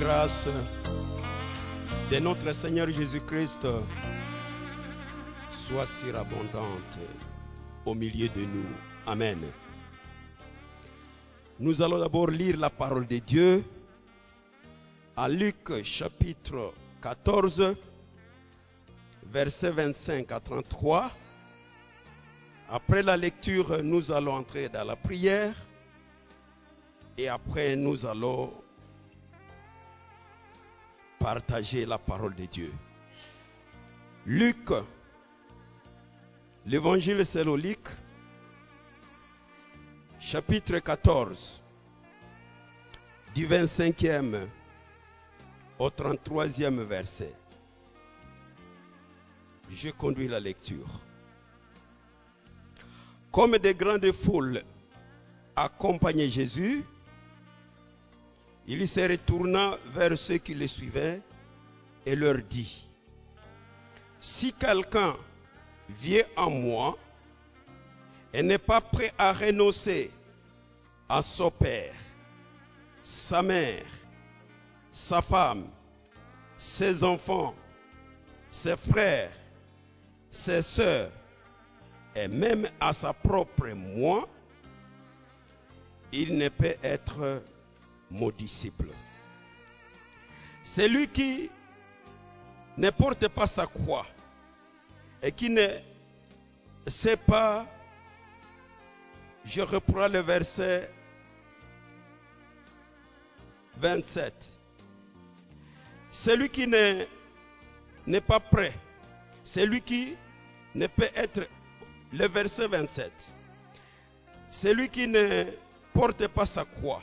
Grâce de notre Seigneur Jésus-Christ soit surabondante au milieu de nous. Amen. Nous allons d'abord lire la parole de Dieu à Luc chapitre 14, versets 25 à 33. Après la lecture, nous allons entrer dans la prière et après nous allons partager la parole de Dieu. Luc, l'évangile selon Luc, chapitre 14, du 25e au 33e verset. Je conduis la lecture. Comme des grandes foules accompagnaient Jésus, il se retourna vers ceux qui le suivaient et leur dit, Si quelqu'un vient en moi et n'est pas prêt à renoncer à son père, sa mère, sa femme, ses enfants, ses frères, ses sœurs, et même à sa propre moi, il ne peut être mon disciple. Celui qui ne porte pas sa croix et qui ne sait pas, je reprends le verset 27. Celui qui n'est pas prêt, celui qui ne peut être, le verset 27, celui qui ne porte pas sa croix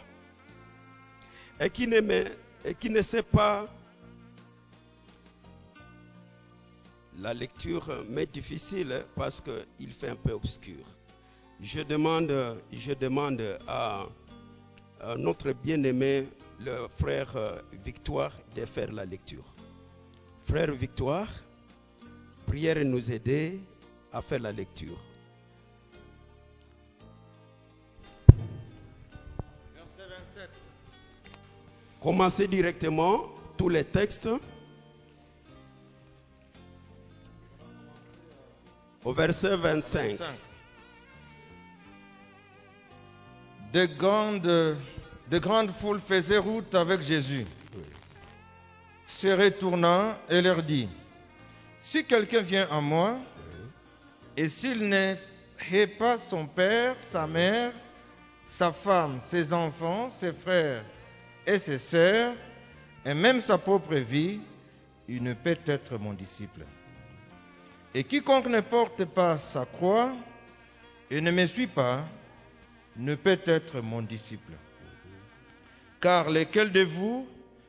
et qui et qui ne sait pas la lecture m'est difficile parce qu'il fait un peu obscur. Je demande, je demande à, à notre bien-aimé, le frère Victoire, de faire la lecture. Frère Victoire, prière nous aider à faire la lecture. Commencez directement tous les textes. Au verset 25. 25. De grandes, de grandes foules faisaient route avec Jésus. Se retournant et leur dit, Si quelqu'un vient à moi, et s'il ne hait pas son père, sa mère, sa femme, ses enfants, ses frères et ses sœurs, et même sa propre vie, il ne peut être mon disciple. Et quiconque ne porte pas sa croix et ne me suit pas, ne peut être mon disciple. Car lequel de vous,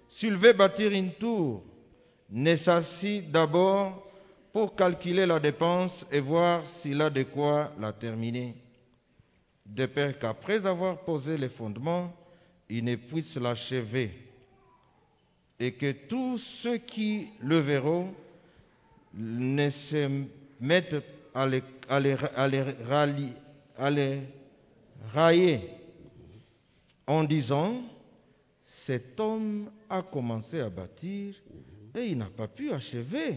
s'il veut bâtir une tour, ne s'assit d'abord pour calculer la dépense et voir s'il a de quoi la terminer, de peur qu'après avoir posé les fondements, il ne puisse l'achever, et que tous ceux qui le verront ne se mettent à les, railler en disant, cet homme a commencé à bâtir et il n'a pas pu achever.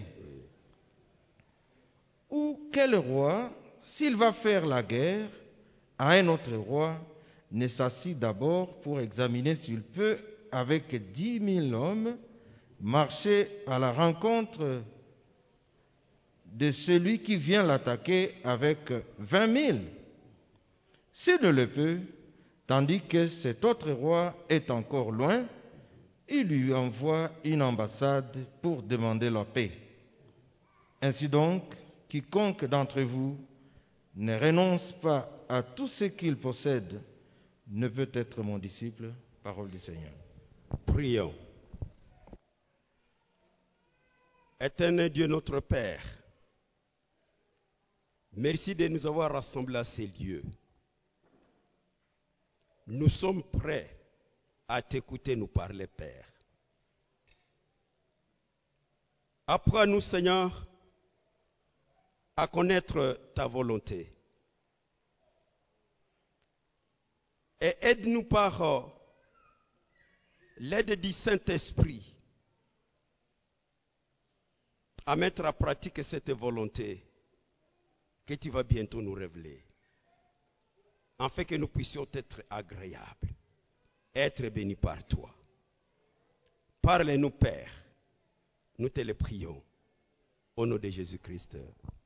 Ou quel roi, s'il va faire la guerre à un autre roi, ne s'assit d'abord pour examiner s'il peut, avec dix mille hommes, marcher à la rencontre de celui qui vient l'attaquer avec vingt mille. S'il ne le peut, tandis que cet autre roi est encore loin, il lui envoie une ambassade pour demander la paix. Ainsi donc, quiconque d'entre vous ne renonce pas à tout ce qu'il possède ne peut être mon disciple. Parole du Seigneur. Prions. Éternel Dieu notre Père, merci de nous avoir rassemblés à ces lieux. Nous sommes prêts à t'écouter nous parler, Père. Apprends-nous, Seigneur, à connaître ta volonté. Et aide-nous par euh, l'aide du Saint-Esprit à mettre en pratique cette volonté que tu vas bientôt nous révéler, afin que nous puissions être agréables, être bénis par toi. Parle-nous, Père, nous te le prions. Au nom de Jésus-Christ.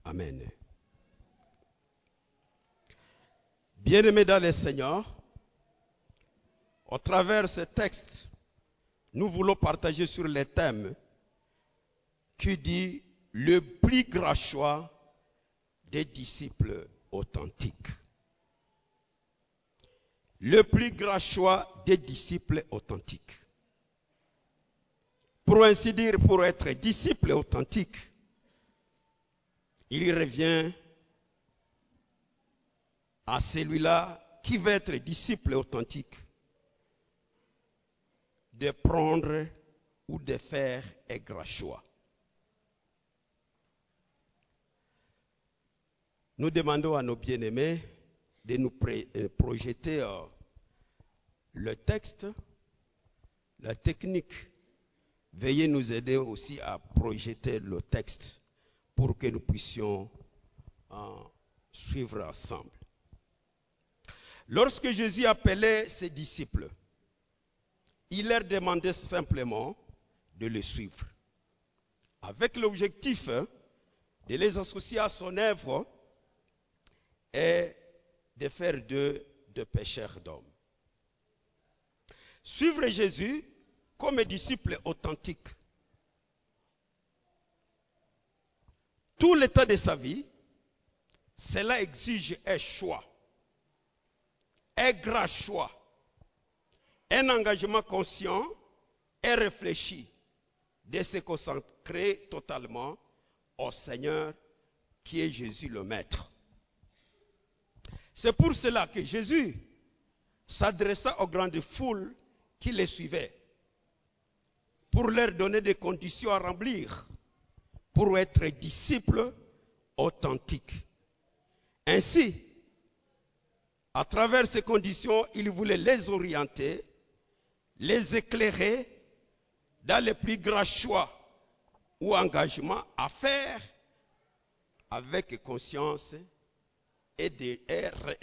Amen. Bien-aimés dans le Seigneur, au travers de ce texte, nous voulons partager sur les thèmes qui dit le plus grand choix des disciples authentiques. Le plus grand choix des disciples authentiques. Pour ainsi dire, pour être disciple authentique, il revient à celui-là qui veut être disciple authentique de prendre ou de faire un grand choix. Nous demandons à nos bien-aimés de nous projeter le texte, la technique. Veuillez nous aider aussi à projeter le texte pour que nous puissions suivre ensemble. Lorsque Jésus appelait ses disciples, il leur demandait simplement de le suivre, avec l'objectif de les associer à son œuvre et de faire d'eux de pécheurs d'hommes. Suivre Jésus comme disciple authentique. Tout l'état de sa vie, cela exige un choix, un grand choix, un engagement conscient et réfléchi de se consacrer totalement au Seigneur qui est Jésus le Maître. C'est pour cela que Jésus s'adressa aux grandes foules qui les suivaient pour leur donner des conditions à remplir pour être disciples authentiques. Ainsi, à travers ces conditions, il voulait les orienter, les éclairer dans les plus grands choix ou engagements à faire avec conscience et des,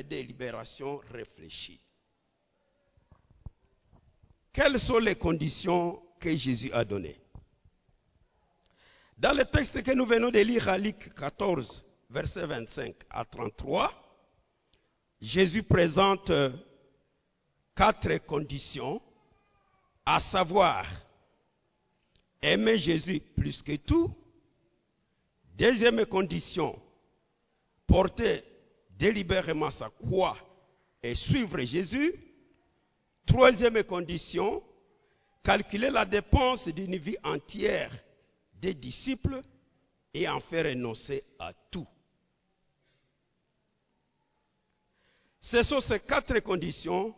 délibérations réfléchies. Quelles sont les conditions que Jésus a données? Dans le texte que nous venons de lire à Luc 14, verset 25 à 33, Jésus présente quatre conditions, à savoir aimer Jésus plus que tout. Deuxième condition, porter délibérément sa croix et suivre Jésus. Troisième condition, calculer la dépense d'une vie entière des disciples et en faire renoncer à tout. Ce sont ces quatre conditions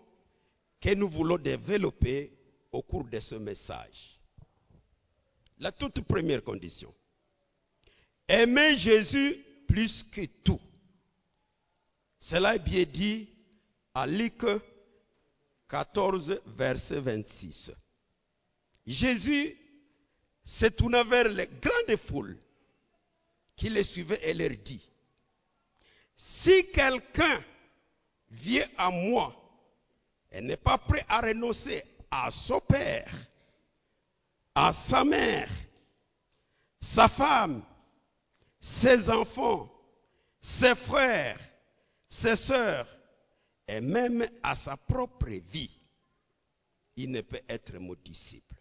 que nous voulons développer au cours de ce message. La toute première condition. Aimer Jésus plus que tout. Cela est bien dit à Luc 14, verset 26. Jésus se tourna vers les grandes foules qui les suivaient et leur dit, si quelqu'un vient à moi et n'est pas prêt à renoncer à son père, à sa mère, sa femme, ses enfants, ses frères, ses sœurs et même à sa propre vie, il ne peut être mon disciple.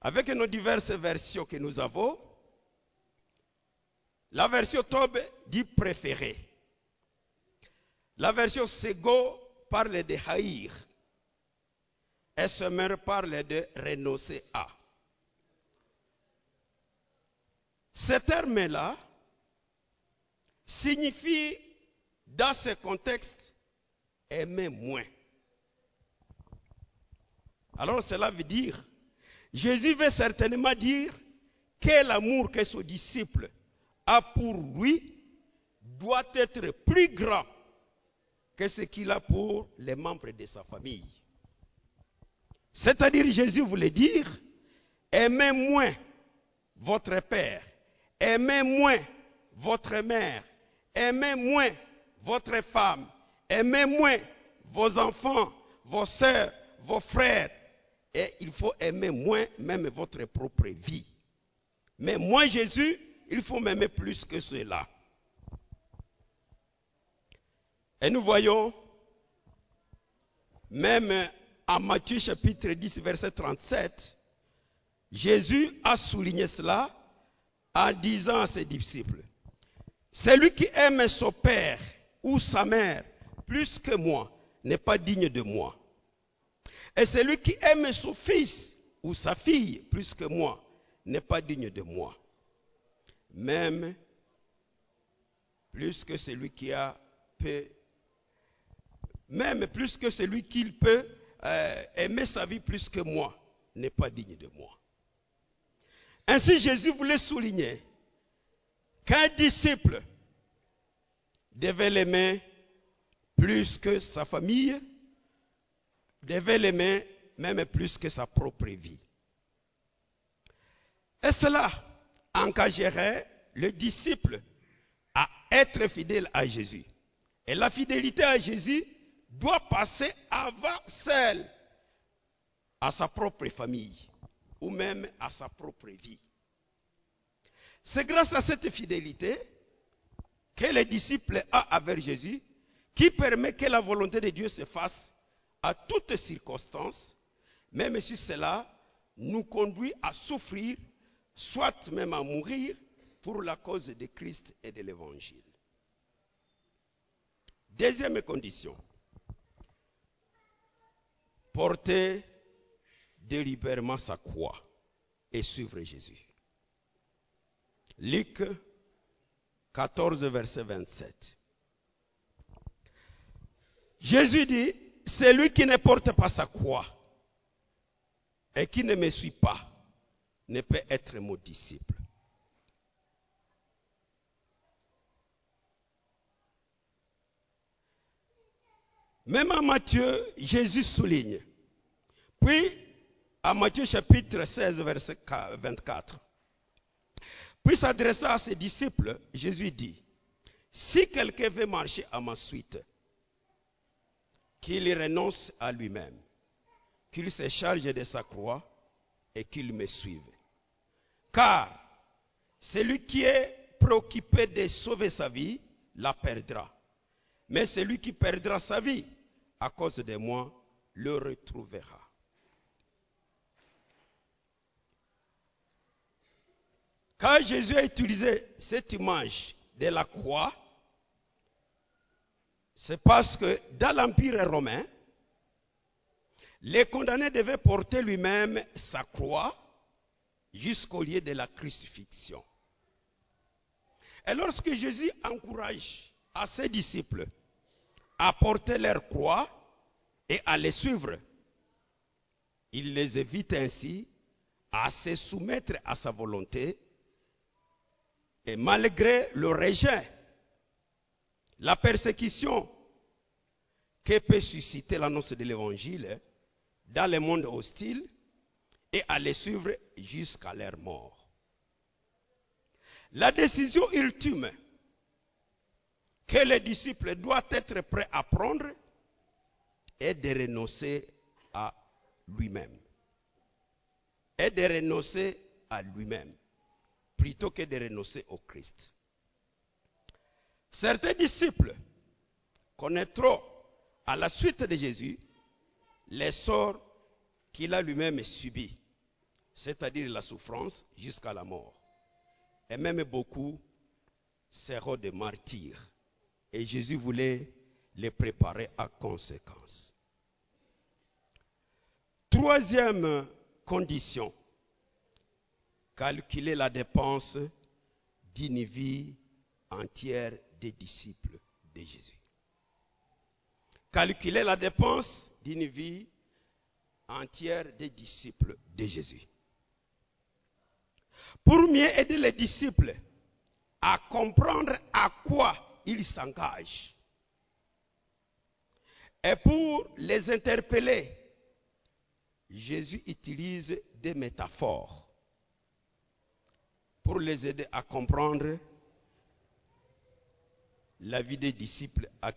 Avec nos diverses versions que nous avons, la version Tob dit préféré. La version Sego parle de haïr. Et Semer parle de renoncer à. Ce terme-là signifie, dans ce contexte, aimer moins. Alors cela veut dire, Jésus veut certainement dire que l'amour que son disciple a pour lui doit être plus grand que ce qu'il a pour les membres de sa famille. C'est-à-dire, Jésus voulait dire, aimez moins votre père, aimez moins votre mère, aimez moins votre femme, aimez moins vos enfants, vos soeurs, vos frères. Et il faut aimer moins même votre propre vie. Mais moi, Jésus, il faut m'aimer plus que cela. Et nous voyons, même en Matthieu chapitre 10, verset 37, Jésus a souligné cela en disant à ses disciples, celui qui aime son père ou sa mère plus que moi n'est pas digne de moi. Et celui qui aime son fils ou sa fille plus que moi n'est pas digne de moi. Même plus que celui qui a peut, même plus que celui qui peut euh, aimer sa vie plus que moi n'est pas digne de moi. Ainsi Jésus voulait souligner qu'un disciple devait l'aimer plus que sa famille, devait l'aimer même plus que sa propre vie. Et cela engagerait le disciple à être fidèle à Jésus. Et la fidélité à Jésus doit passer avant celle à sa propre famille ou même à sa propre vie. C'est grâce à cette fidélité que les disciples ont avec Jésus qui permet que la volonté de Dieu se fasse à toutes circonstances, même si cela nous conduit à souffrir, soit même à mourir pour la cause de Christ et de l'Évangile. Deuxième condition, porter délibérément sa croix et suivre Jésus. Luc 14, verset 27. Jésus dit, celui qui ne porte pas sa croix et qui ne me suit pas ne peut être mon disciple. Même en Matthieu, Jésus souligne. Puis, à Matthieu chapitre 16, verset 24. Puis s'adressant à ses disciples, Jésus dit, si quelqu'un veut marcher à ma suite, qu'il renonce à lui-même, qu'il se charge de sa croix et qu'il me suive. Car celui qui est préoccupé de sauver sa vie la perdra. Mais celui qui perdra sa vie à cause de moi le retrouvera. Quand Jésus a utilisé cette image de la croix, c'est parce que dans l'Empire romain, les condamnés devaient porter lui-même sa croix jusqu'au lieu de la crucifixion. Et lorsque Jésus encourage à ses disciples à porter leur croix et à les suivre, il les évite ainsi à se soumettre à sa volonté et malgré le rejet, la persécution que peut susciter l'annonce de l'évangile dans le monde hostile et à les suivre jusqu'à leur mort. La décision ultime que les disciples doivent être prêts à prendre est de renoncer à lui-même. Est de renoncer à lui-même plutôt que de renoncer au Christ. Certains disciples connaîtront à la suite de Jésus les sorts qu'il a lui-même subis, c'est-à-dire la souffrance jusqu'à la mort. Et même beaucoup seront des martyrs. Et Jésus voulait les préparer à conséquence. Troisième condition, calculer la dépense d'une vie entière des disciples de Jésus. Calculer la dépense d'une vie entière des disciples de Jésus. Pour mieux aider les disciples à comprendre à quoi ils s'engagent. Et pour les interpeller, Jésus utilise des métaphores pour les aider à comprendre la vie des disciples à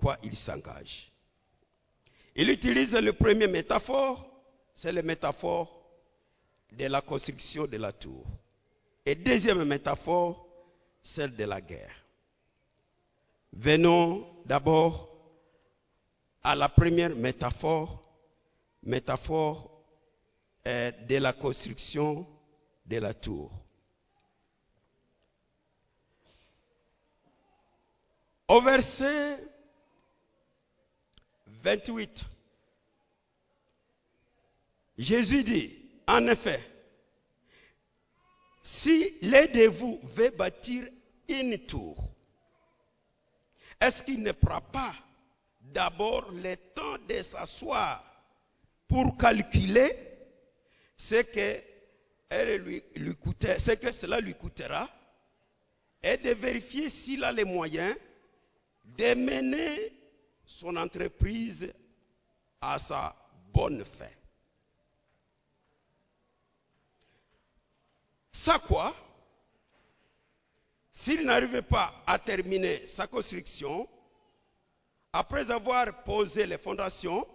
quoi ils s'engagent. Il utilise le premier métaphore, c'est la métaphore de la construction de la tour. Et deuxième métaphore, celle de la guerre. Venons d'abord à la première métaphore, métaphore euh, de la construction de la tour. Au verset 28, Jésus dit, en effet, si l'un de vous veut bâtir une tour, est-ce qu'il ne prend pas d'abord le temps de s'asseoir pour calculer ce que, cela lui coûtera et de vérifier s'il a les moyens de mener son entreprise à sa bonne fin. Ça quoi? S'il n'arrivait pas à terminer sa construction, après avoir posé les fondations,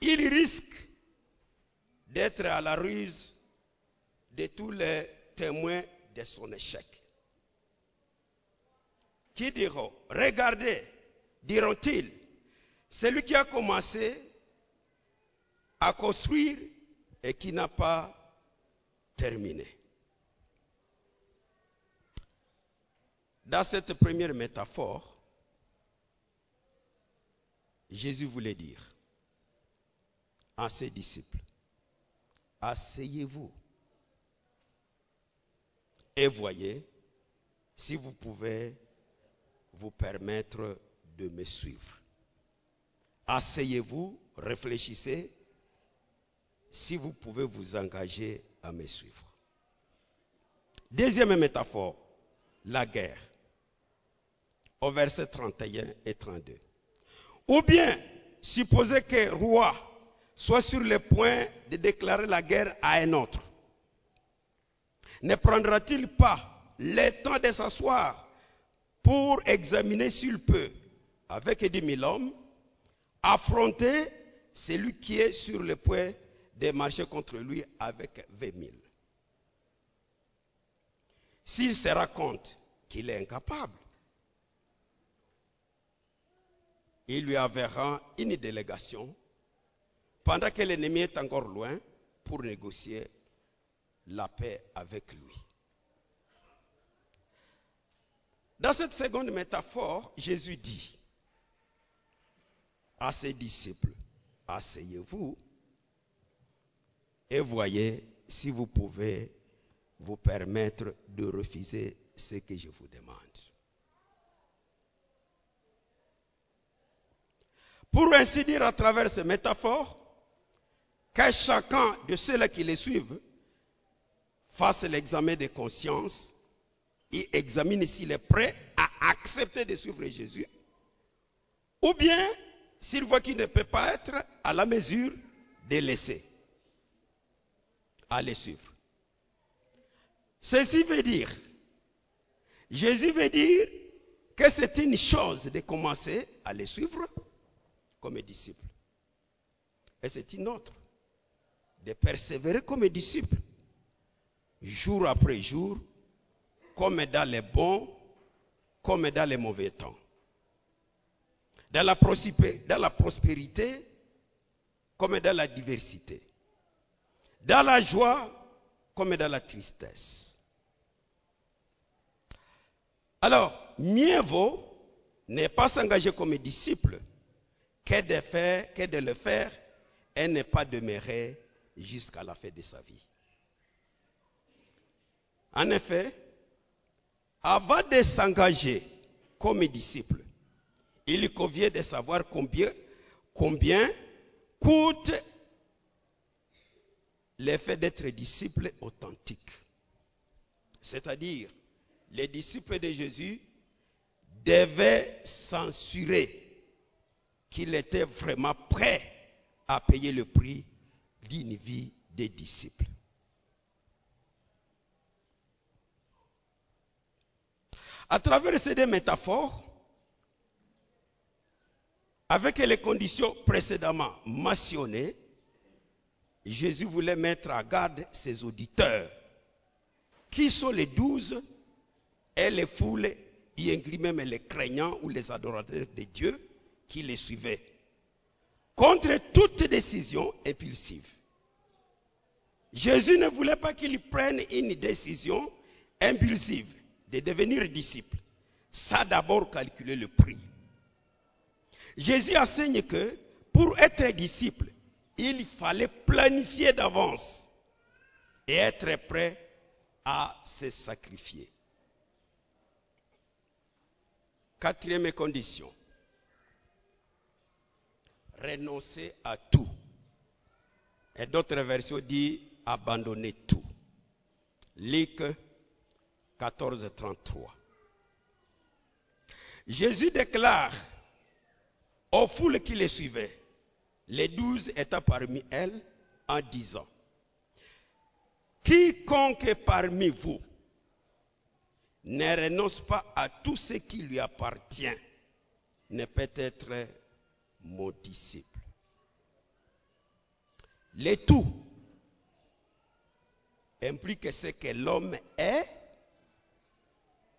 il risque d'être à la ruse de tous les témoins de son échec. Qui diront, regardez, diront-ils, celui qui a commencé à construire et qui n'a pas terminé. Dans cette première métaphore, Jésus voulait dire à ses disciples, asseyez-vous et voyez si vous pouvez vous permettre de me suivre. Asseyez-vous, réfléchissez si vous pouvez vous engager à me suivre. Deuxième métaphore, la guerre au verset 31 et 32. Ou bien, supposez qu'un roi soit sur le point de déclarer la guerre à un autre. Ne prendra-t-il pas le temps de s'asseoir pour examiner s'il peut, avec 10 000 hommes, affronter celui qui est sur le point de marcher contre lui avec 20 000 S'il se rend compte qu'il est incapable, il lui enverra une délégation pendant que l'ennemi est encore loin pour négocier la paix avec lui. Dans cette seconde métaphore, Jésus dit à ses disciples, asseyez-vous et voyez si vous pouvez vous permettre de refuser ce que je vous demande. Pour ainsi dire à travers ces métaphores, que chacun de ceux-là qui les suivent fasse l'examen de conscience et examine s'il est prêt à accepter de suivre Jésus, ou bien s'il voit qu'il ne peut pas être à la mesure de laisser à les suivre. Ceci veut dire, Jésus veut dire que c'est une chose de commencer à les suivre comme disciple. Et c'est une autre de persévérer comme disciple, jour après jour, comme dans les bons, comme dans les mauvais temps. Dans la prospérité, comme dans la diversité. Dans la joie, comme dans la tristesse. Alors, mieux vaut ne pas s'engager comme disciple que de, faire, que de le faire et ne pas demeurer jusqu'à la fin de sa vie. En effet, avant de s'engager comme disciple, il convient de savoir combien, combien coûte l'effet d'être disciple authentique. C'est-à-dire, les disciples de Jésus devaient censurer qu'il était vraiment prêt à payer le prix d'une vie des disciples. À travers ces deux métaphores, avec les conditions précédemment mentionnées, Jésus voulait mettre à garde ses auditeurs, qui sont les douze et les foules, y inclut même les craignants ou les adorateurs de Dieu qui les suivaient, contre toute décision impulsive. Jésus ne voulait pas qu'ils prennent une décision impulsive de devenir disciple. Ça d'abord calculer le prix. Jésus enseigne que pour être disciple, il fallait planifier d'avance et être prêt à se sacrifier. Quatrième condition, renoncer à tout. Et d'autres versions disent abandonner tout. Luc 14, 33. Jésus déclare aux foules qui les suivaient, les douze étaient parmi elles, en disant, quiconque parmi vous ne renonce pas à tout ce qui lui appartient ne peut être mon disciple. Les tout implique ce que l'homme est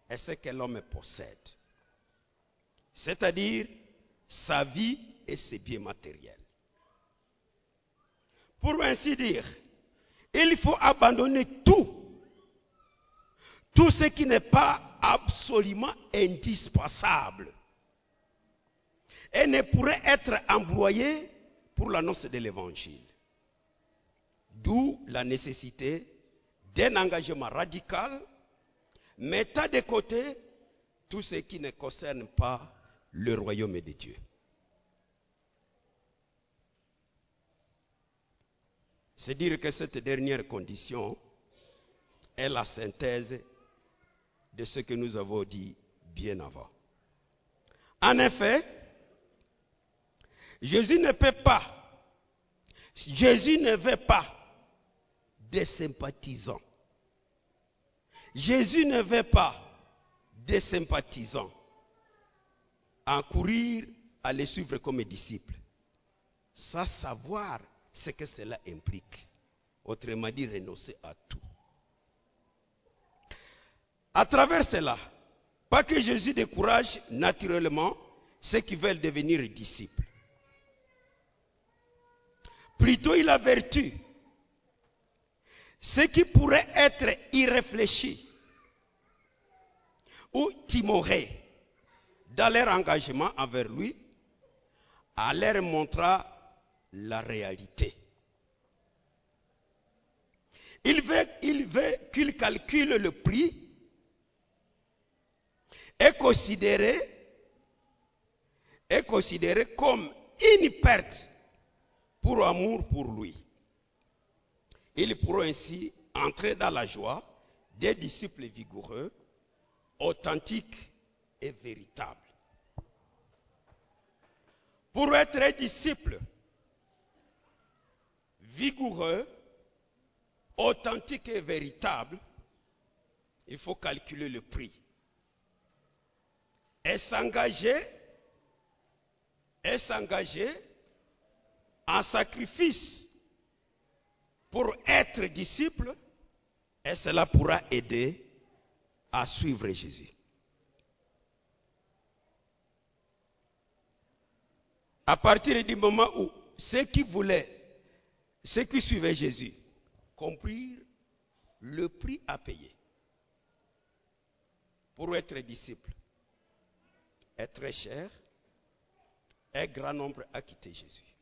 et ce que l'homme possède. C'est-à-dire sa vie et ses biens matériels. Pour ainsi dire, il faut abandonner tout, tout ce qui n'est pas absolument indispensable et ne pourrait être embroyé pour l'annonce de l'évangile. D'où la nécessité d'un engagement radical, mettant de côté tout ce qui ne concerne pas le royaume de Dieu. C'est dire que cette dernière condition est la synthèse de ce que nous avons dit bien avant. En effet, Jésus ne peut pas, Jésus ne veut pas des sympathisants. Jésus ne veut pas des sympathisants en courir à les suivre comme disciples, sans savoir ce que cela implique. Autrement dit, renoncer à tout. À travers cela, pas que Jésus décourage naturellement ceux qui veulent devenir disciples. Plutôt, il avertit ceux qui pourraient être irréfléchis ou timorés dans leur engagement envers lui, à leur montrer la réalité. Il veut, il veut qu'il calcule le prix et considéré, est considéré comme une perte pour amour pour lui. Ils pourront ainsi entrer dans la joie des disciples vigoureux, authentiques et véritables. Pour être disciple vigoureux, authentique et véritable, il faut calculer le prix et s'engager et s'engager en sacrifice pour être disciple et cela pourra aider à suivre Jésus. À partir du moment où ceux qui voulaient, ceux qui suivaient Jésus, comprirent le prix à payer pour être disciple est très cher, un grand nombre a quitté Jésus.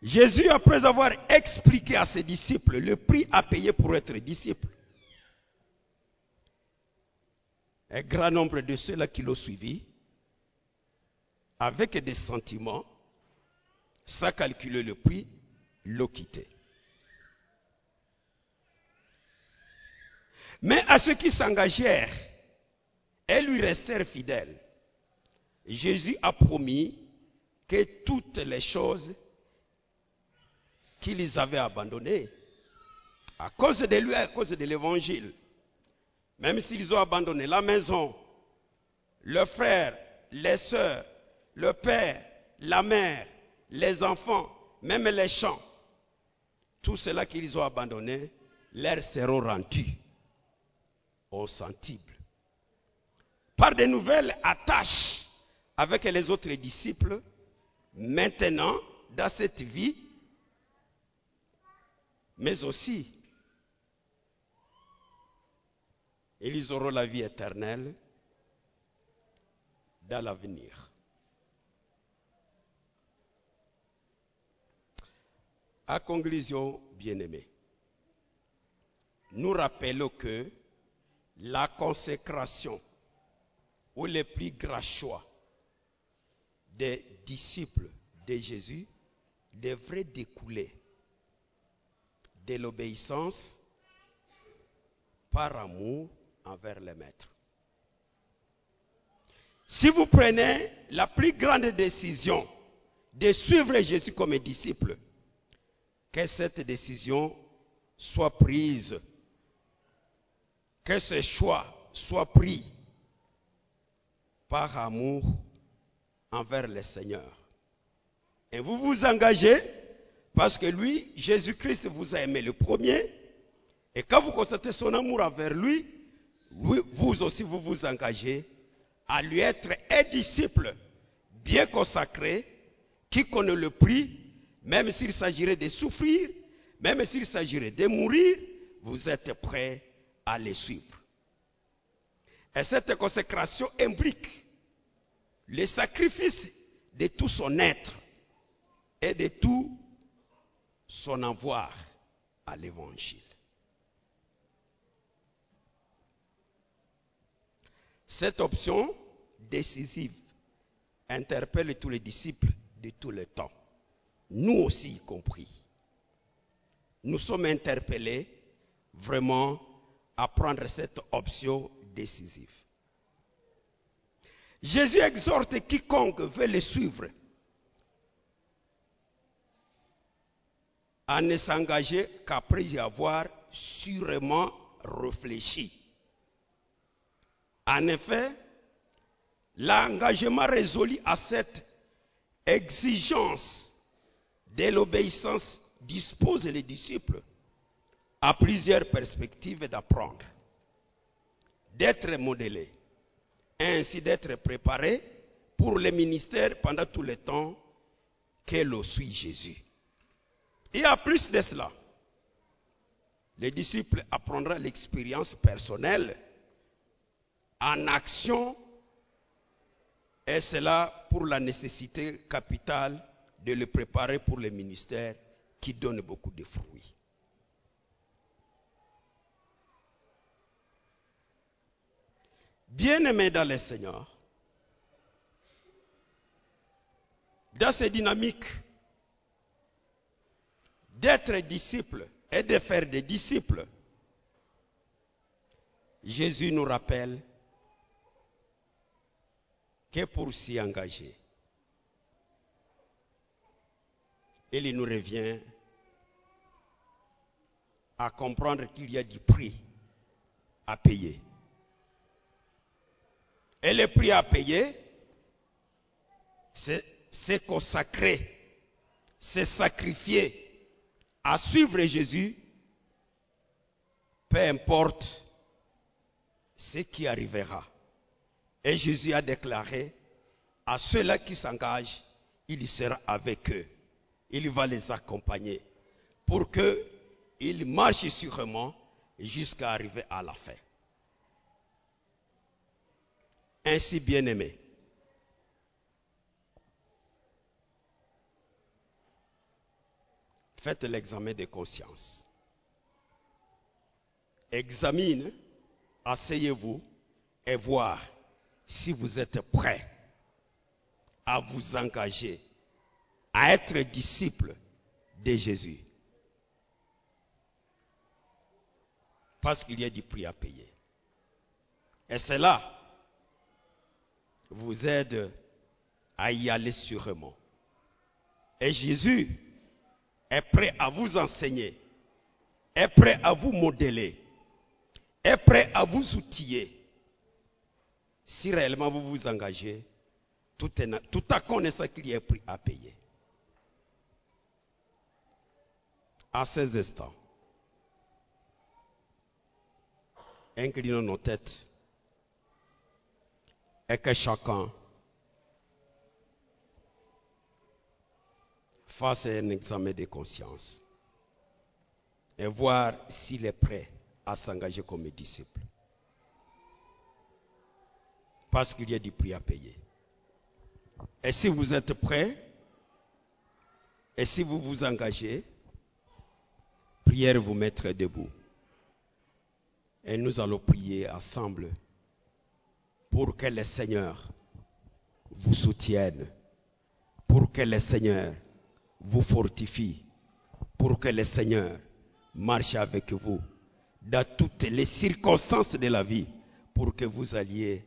Jésus, après avoir expliqué à ses disciples le prix à payer pour être disciple, un grand nombre de ceux-là qui l'ont suivi, avec des sentiments, sans calculer le prix, l'ont quitté. Mais à ceux qui s'engagèrent et lui restèrent fidèles, Jésus a promis que toutes les choses qu'ils avaient abandonnées, à cause de lui, à cause de l'évangile, même s'ils ont abandonné la maison, le frère, les sœurs, le père, la mère, les enfants, même les champs, tout cela qu'ils ont abandonné, leur seront rendus au centuple. Par de nouvelles attaches avec les autres disciples, maintenant, dans cette vie, mais aussi, ils auront la vie éternelle dans l'avenir. À conclusion, bien-aimés, nous rappelons que la consécration ou le plus grand choix des disciples de Jésus devrait découler de l'obéissance par amour envers le maître. Si vous prenez la plus grande décision de suivre Jésus comme disciple, que cette décision soit prise, que ce choix soit pris par amour envers le Seigneur. Et vous vous engagez parce que lui, Jésus-Christ, vous a aimé le premier. Et quand vous constatez son amour envers lui, vous aussi, vous vous engagez à lui être un disciple bien consacré, qui connaît le prix, même s'il s'agirait de souffrir, même s'il s'agirait de mourir, vous êtes prêt à les suivre. Et cette consécration implique le sacrifice de tout son être et de tout son avoir à l'évangile. Cette option décisive interpelle tous les disciples de tout le temps, nous aussi y compris. Nous sommes interpellés vraiment à prendre cette option décisive. Jésus exhorte quiconque veut le suivre à ne s'engager qu'après y avoir sûrement réfléchi. En effet, l'engagement résolu à cette exigence de l'obéissance dispose les disciples à plusieurs perspectives d'apprendre, d'être modélés, ainsi d'être préparés pour le ministère pendant tout le temps qu'elle suit Jésus. Et à plus de cela, les disciples apprendront l'expérience personnelle en action et cela pour la nécessité capitale de le préparer pour le ministère qui donne beaucoup de fruits. Bien-aimés dans le Seigneur, dans ces dynamiques d'être disciple et de faire des disciples, Jésus nous rappelle que pour s'y engager, il nous revient à comprendre qu'il y a du prix à payer. Et le prix à payer, c'est consacrer, c'est sacrifier à suivre Jésus, peu importe ce qui arrivera. Et Jésus a déclaré, à ceux-là qui s'engagent, il sera avec eux. Il va les accompagner pour qu'ils marchent sûrement jusqu'à arriver à la fin. Ainsi bien Faites l'examen de conscience. Examine, asseyez-vous et voir si vous êtes prêt à vous engager à être disciple de Jésus. Parce qu'il y a du prix à payer. Et cela vous aide à y aller sûrement. Et Jésus est prêt à vous enseigner, est prêt à vous modeler, est prêt à vous outiller. Si réellement vous vous engagez, tout, est, tout à connaissance qu'il y a prix à payer. À ces instants, inclinons nos têtes et que chacun fasse un examen de conscience et voir s'il est prêt à s'engager comme disciple. Parce qu'il y a du prix à payer. Et si vous êtes prêt, et si vous vous engagez, prière vous mettre debout. Et nous allons prier ensemble pour que le Seigneur vous soutienne, pour que le Seigneur vous fortifie, pour que le Seigneur marche avec vous dans toutes les circonstances de la vie, pour que vous alliez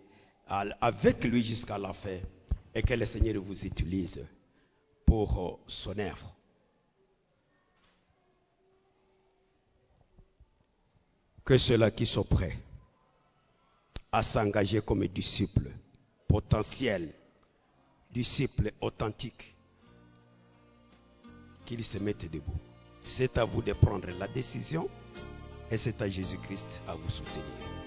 avec lui jusqu'à la fin et que le Seigneur vous utilise pour son œuvre. Que ceux-là qui sont prêts à s'engager comme disciples potentiels, disciples authentiques, qu'ils se mettent debout. C'est à vous de prendre la décision et c'est à Jésus-Christ à vous soutenir.